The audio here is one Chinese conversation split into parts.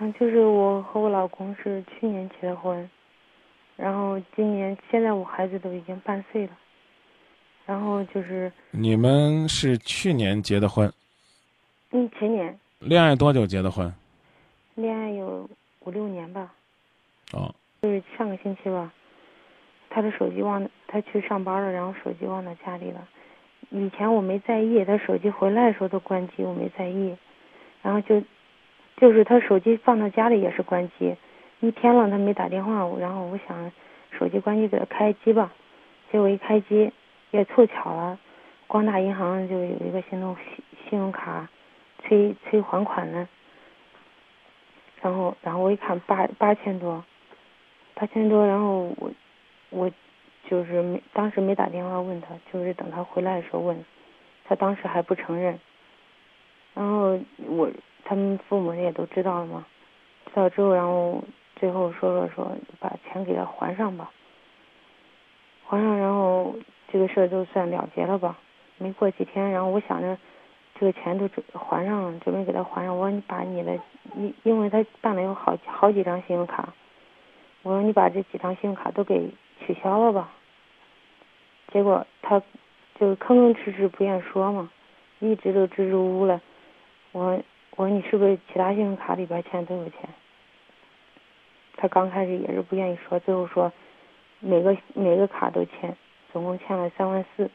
嗯，就是我和我老公是去年结的婚，然后今年现在我孩子都已经半岁了，然后就是你们是去年结的婚，嗯前年恋爱多久结的婚？恋爱有五六年吧，哦，就是上个星期吧，他的手机忘他去上班了，然后手机忘到家里了。以前我没在意，他手机回来的时候都关机，我没在意。然后就就是他手机放到家里也是关机，一天了他没打电话，然后我想手机关机给他开机吧，结果一开机也凑巧了，光大银行就有一个信用信信用卡催催还款呢。然后然后我一看八八千多，八千多，然后我我。就是没当时没打电话问他，就是等他回来的时候问，他当时还不承认。然后我他们父母也都知道了嘛，知道之后，然后最后说说说把钱给他还上吧，还上，然后这个事儿就算了结了吧。没过几天，然后我想着这个钱都还上了，准备给他还上。我说你把你的，因因为他办了有好好几张信用卡，我说你把这几张信用卡都给取消了吧。结果他就吭吭哧哧不愿说嘛，一直都支支吾吾了。我我说你是不是其他信用卡里边欠都有钱？他刚开始也是不愿意说，最后说每个每个卡都欠，总共欠了三万四。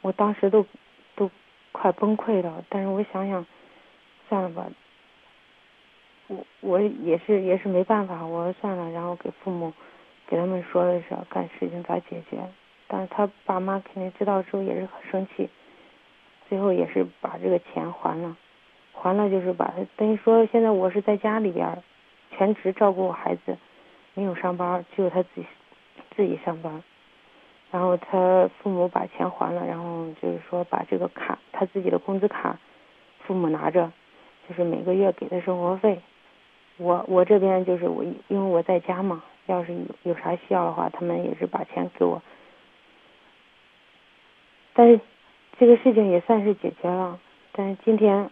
我当时都都快崩溃了，但是我想想，算了吧，我我也是也是没办法，我说算了，然后给父母。给他们说的是干事情咋解决，但是他爸妈肯定知道之后也是很生气，最后也是把这个钱还了，还了就是把他等于说现在我是在家里边全职照顾孩子，没有上班，只有他自己自己上班，然后他父母把钱还了，然后就是说把这个卡他自己的工资卡，父母拿着，就是每个月给他生活费，我我这边就是我因为我在家嘛。要是有有啥需要的话，他们也是把钱给我。但是这个事情也算是解决了。但是今天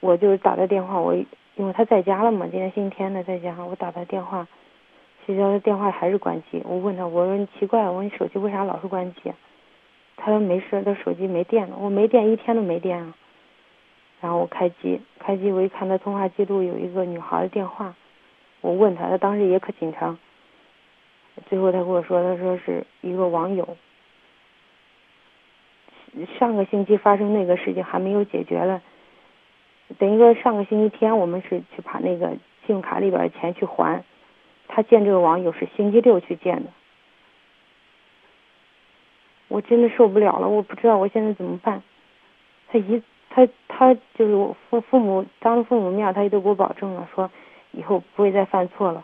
我就打的电话，我因为他在家了嘛，今天星期天的在家，我打他电话，谁知道他电话还是关机。我问他，我说你奇怪，我说你手机为啥老是关机？他说没事，他手机没电了。我没电，一天都没电啊。然后我开机，开机我一看他通话记录有一个女孩的电话。我问他，他当时也可紧张。最后他跟我说，他说是一个网友。上个星期发生那个事情还没有解决了，等于说上个星期天我们是去把那个信用卡里边的钱去还，他见这个网友是星期六去见的。我真的受不了了，我不知道我现在怎么办。他一他他就是我父父母当着父母面，他也都给我保证了说。以后不会再犯错了，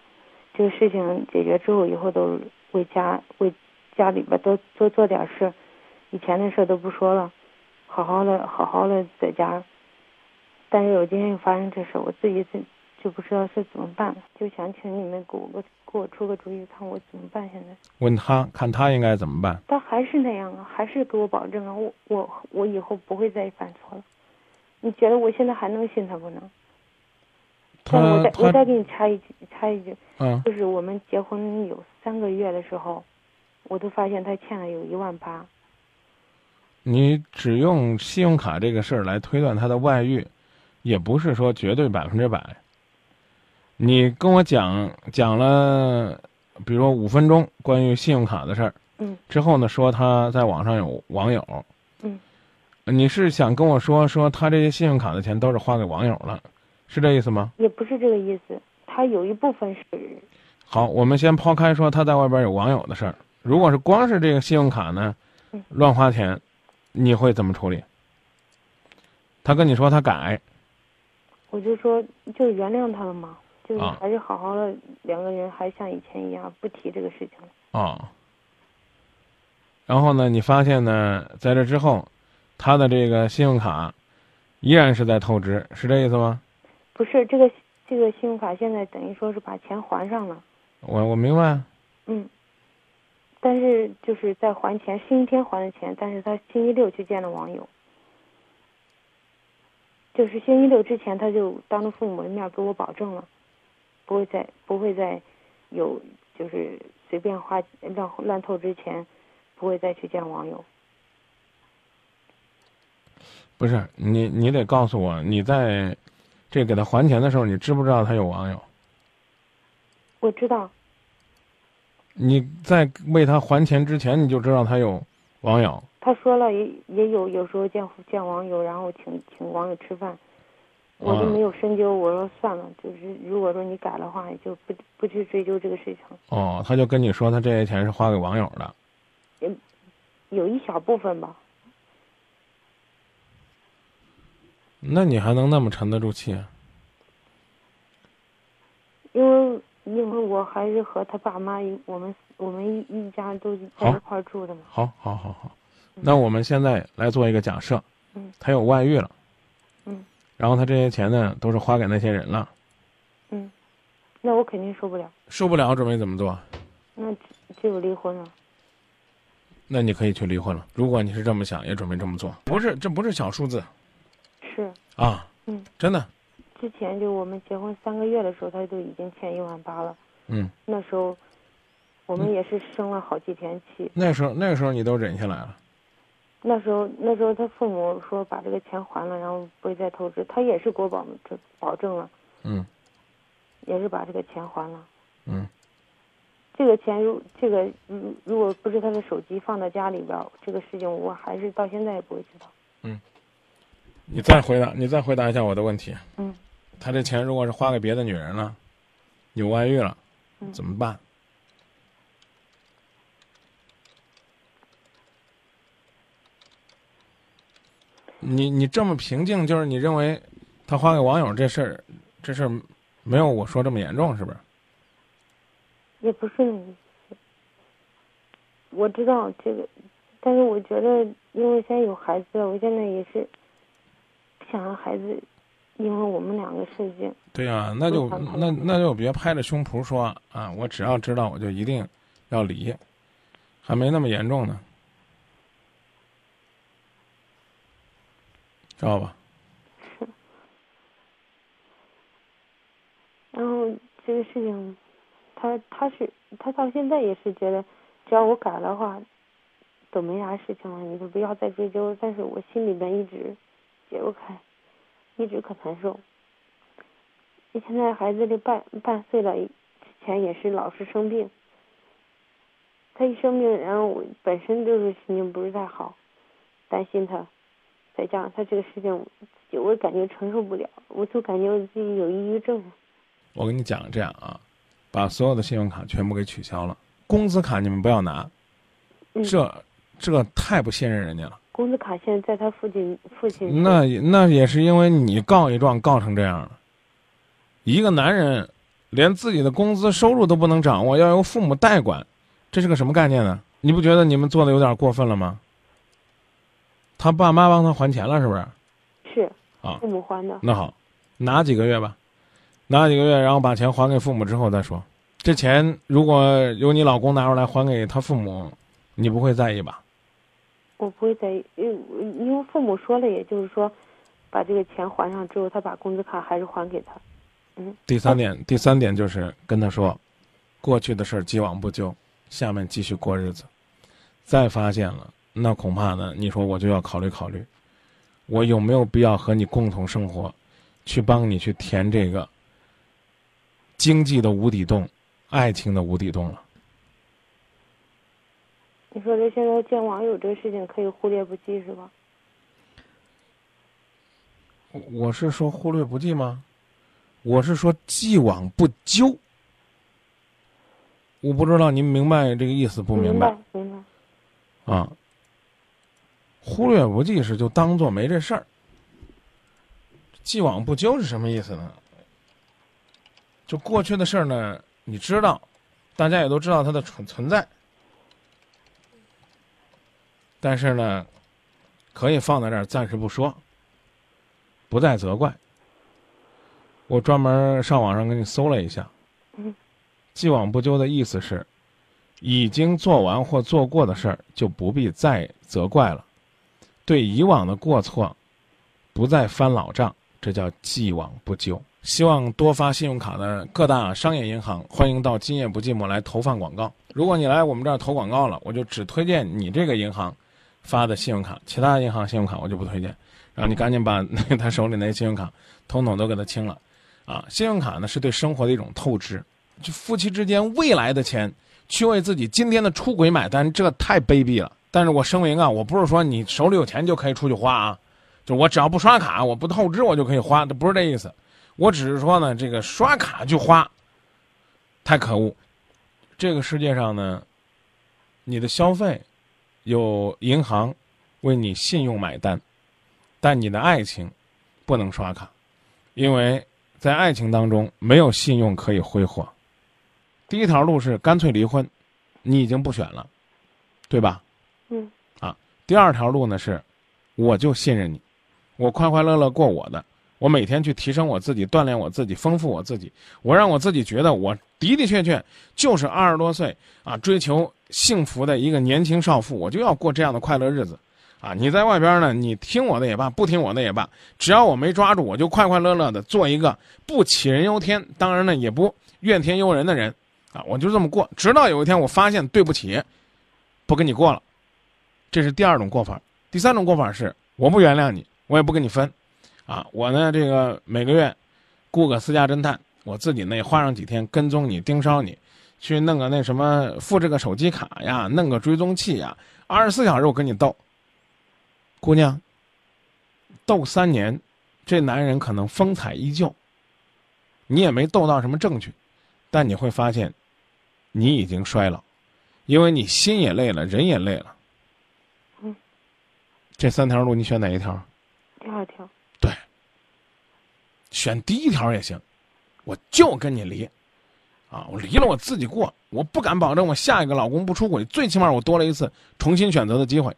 这个事情解决之后，以后都为家为家里边多多做点事，以前的事都不说了，好好的好好的在家。但是我今天又发生这事，我自己就就不知道是怎么办了，就想请你们给我个给我出个主意，看我怎么办。现在问他看他应该怎么办？他还是那样啊，还是给我保证啊，我我我以后不会再犯错了。你觉得我现在还能信他不能？我再我再给你插一句，插一句，嗯，就是我们结婚有三个月的时候，我都发现他欠了有一万八。你只用信用卡这个事儿来推断他的外遇，也不是说绝对百分之百。你跟我讲讲了，比如说五分钟关于信用卡的事儿，嗯，之后呢说他在网上有网友，嗯，你是想跟我说说他这些信用卡的钱都是花给网友了？是这意思吗？也不是这个意思，他有一部分是。好，我们先抛开说他在外边有网友的事儿。如果是光是这个信用卡呢，乱花钱，你会怎么处理？他跟你说他改，我就说就原谅他了嘛，就是还是好好的两个人还像以前一样不提这个事情了。哦。然后呢，你发现呢，在这之后，他的这个信用卡依然是在透支，是这意思吗？不是这个这个信用卡现在等于说是把钱还上了，我我明白。嗯，但是就是在还钱，星期天还的钱，但是他星期六去见了网友，就是星期六之前，他就当着父母的面给我保证了，不会再不会再有就是随便花乱乱透支钱，不会再去见网友。不是你，你得告诉我，你在这给他还钱的时候，你知不知道他有网友？我知道。你在为他还钱之前，你就知道他有网友。他说了，也也有有时候见见网友，然后请请网友吃饭，我就没有深究。我说算了，就是如果说你改的话，也就不不去追究这个事情。哦，他就跟你说，他这些钱是花给网友的。有有一小部分吧。那你还能那么沉得住气？因为因为我还是和他爸妈一我们我们一一家都在一块住的嘛。好，好，好，好。那我们现在来做一个假设。嗯。他有外遇了。嗯。然后他这些钱呢，都是花给那些人了。嗯。那我肯定受不了。受不了，准备怎么做？那只有离婚了。那你可以去离婚了。如果你是这么想，也准备这么做。不是，这不是小数字。是啊，嗯，真的。之前就我们结婚三个月的时候，他就已经欠一万八了。嗯，那时候我们也是生了好几天气。那时候那个时候你都忍下来了。那时候那时候他父母说把这个钱还了，然后不会再透支，他也是给我保这保证了。嗯。也是把这个钱还了。嗯。这个钱如这个如如果不是他的手机放在家里边，这个事情我还是到现在也不会知道。嗯。你再回答，你再回答一下我的问题。嗯，他这钱如果是花给别的女人了，有外遇了，怎么办？你你这么平静，就是你认为他花给网友这事儿，这事儿没有我说这么严重，是不是？也不是。我知道这个，但是我觉得，因为现在有孩子了，我现在也是。想让孩子，因为我们两个事情。对呀，那就那那就别拍着胸脯说啊！我只要知道，我就一定要离，还没那么严重呢，知道吧？是。然后这个事情，他他是他到现在也是觉得，只要我改的话，都没啥事情了，你就不要再追究。但是我心里边一直。解不开，一直可难受。你现在孩子的半半岁了，之前也是老是生病。他一生病，然后我本身就是心情不是太好，担心他，再加上他这个事情，我感觉承受不了，我就感觉我自己有抑郁症。我跟你讲，这样啊，把所有的信用卡全部给取消了，工资卡你们不要拿，这这太不信任人家了。工资卡现在在他父亲父亲。那那也是因为你告一状告成这样了。一个男人连自己的工资收入都不能掌握，要由父母代管，这是个什么概念呢？你不觉得你们做的有点过分了吗？他爸妈帮他还钱了，是不是？是。啊。父母还的。那好，拿几个月吧，拿几个月，然后把钱还给父母之后再说。这钱如果由你老公拿出来还给他父母，你不会在意吧？我不会在，因为因为父母说了，也就是说，把这个钱还上之后，他把工资卡还是还给他。嗯。第三点，第三点就是跟他说，过去的事儿既往不咎，下面继续过日子。再发现了，那恐怕呢，你说我就要考虑考虑，我有没有必要和你共同生活，去帮你去填这个经济的无底洞，爱情的无底洞了。你说这现在见网友这个事情可以忽略不计是吧？我是说忽略不计吗？我是说既往不咎。我不知道您明白这个意思不明白？明白。啊，忽略不计是就当做没这事儿。既往不咎是什么意思呢？就过去的事儿呢，你知道，大家也都知道它的存存在。但是呢，可以放在这儿暂时不说，不再责怪。我专门上网上给你搜了一下，既往不咎的意思是，已经做完或做过的事儿就不必再责怪了，对以往的过错，不再翻老账，这叫既往不咎。希望多发信用卡的各大商业银行，欢迎到今夜不寂寞来投放广告。如果你来我们这儿投广告了，我就只推荐你这个银行发的信用卡，其他银行信用卡我就不推荐。然后你赶紧把那他手里那些信用卡统统都给他清了。啊，信用卡呢是对生活的一种透支，就夫妻之间未来的钱去为自己今天的出轨买单，这太卑鄙了。但是我声明啊，我不是说你手里有钱就可以出去花啊，就我只要不刷卡，我不透支，我就可以花，这不是这意思。我只是说呢，这个刷卡就花，太可恶。这个世界上呢，你的消费有银行为你信用买单，但你的爱情不能刷卡，因为在爱情当中没有信用可以挥霍。第一条路是干脆离婚，你已经不选了，对吧？嗯。啊，第二条路呢是，我就信任你，我快快乐乐过我的，我每天去提升我自己，锻炼我自己，丰富我自己，我让我自己觉得我的的确确就是二十多岁啊，追求幸福的一个年轻少妇，我就要过这样的快乐日子，啊，你在外边呢，你听我的也罢，不听我的也罢，只要我没抓住，我就快快乐乐的做一个不杞人忧天，当然呢也不怨天尤人的人，啊，我就这么过，直到有一天我发现对不起，不跟你过了。这是第二种过法，第三种过法是我不原谅你，我也不跟你分，啊，我呢这个每个月雇个私家侦探，我自己那花上几天跟踪你、盯梢你，去弄个那什么复制个手机卡呀，弄个追踪器呀，二十四小时我跟你斗。姑娘，斗三年，这男人可能风采依旧，你也没斗到什么证据，但你会发现，你已经衰老，因为你心也累了，人也累了。这三条路你选哪一条？第二条。对，选第一条也行，我就跟你离，啊，我离了我自己过，我不敢保证我下一个老公不出轨，最起码我多了一次重新选择的机会。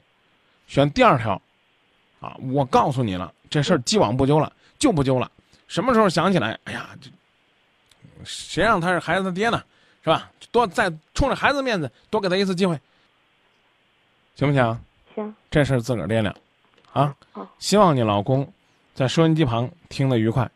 选第二条，啊，我告诉你了，这事儿既往不咎了，就不咎了。什么时候想起来，哎呀，这谁让他是孩子的爹呢？是吧？多再冲着孩子面子，多给他一次机会，行不行？行，这事儿自个儿掂量，啊，好，希望你老公在收音机旁听得愉快。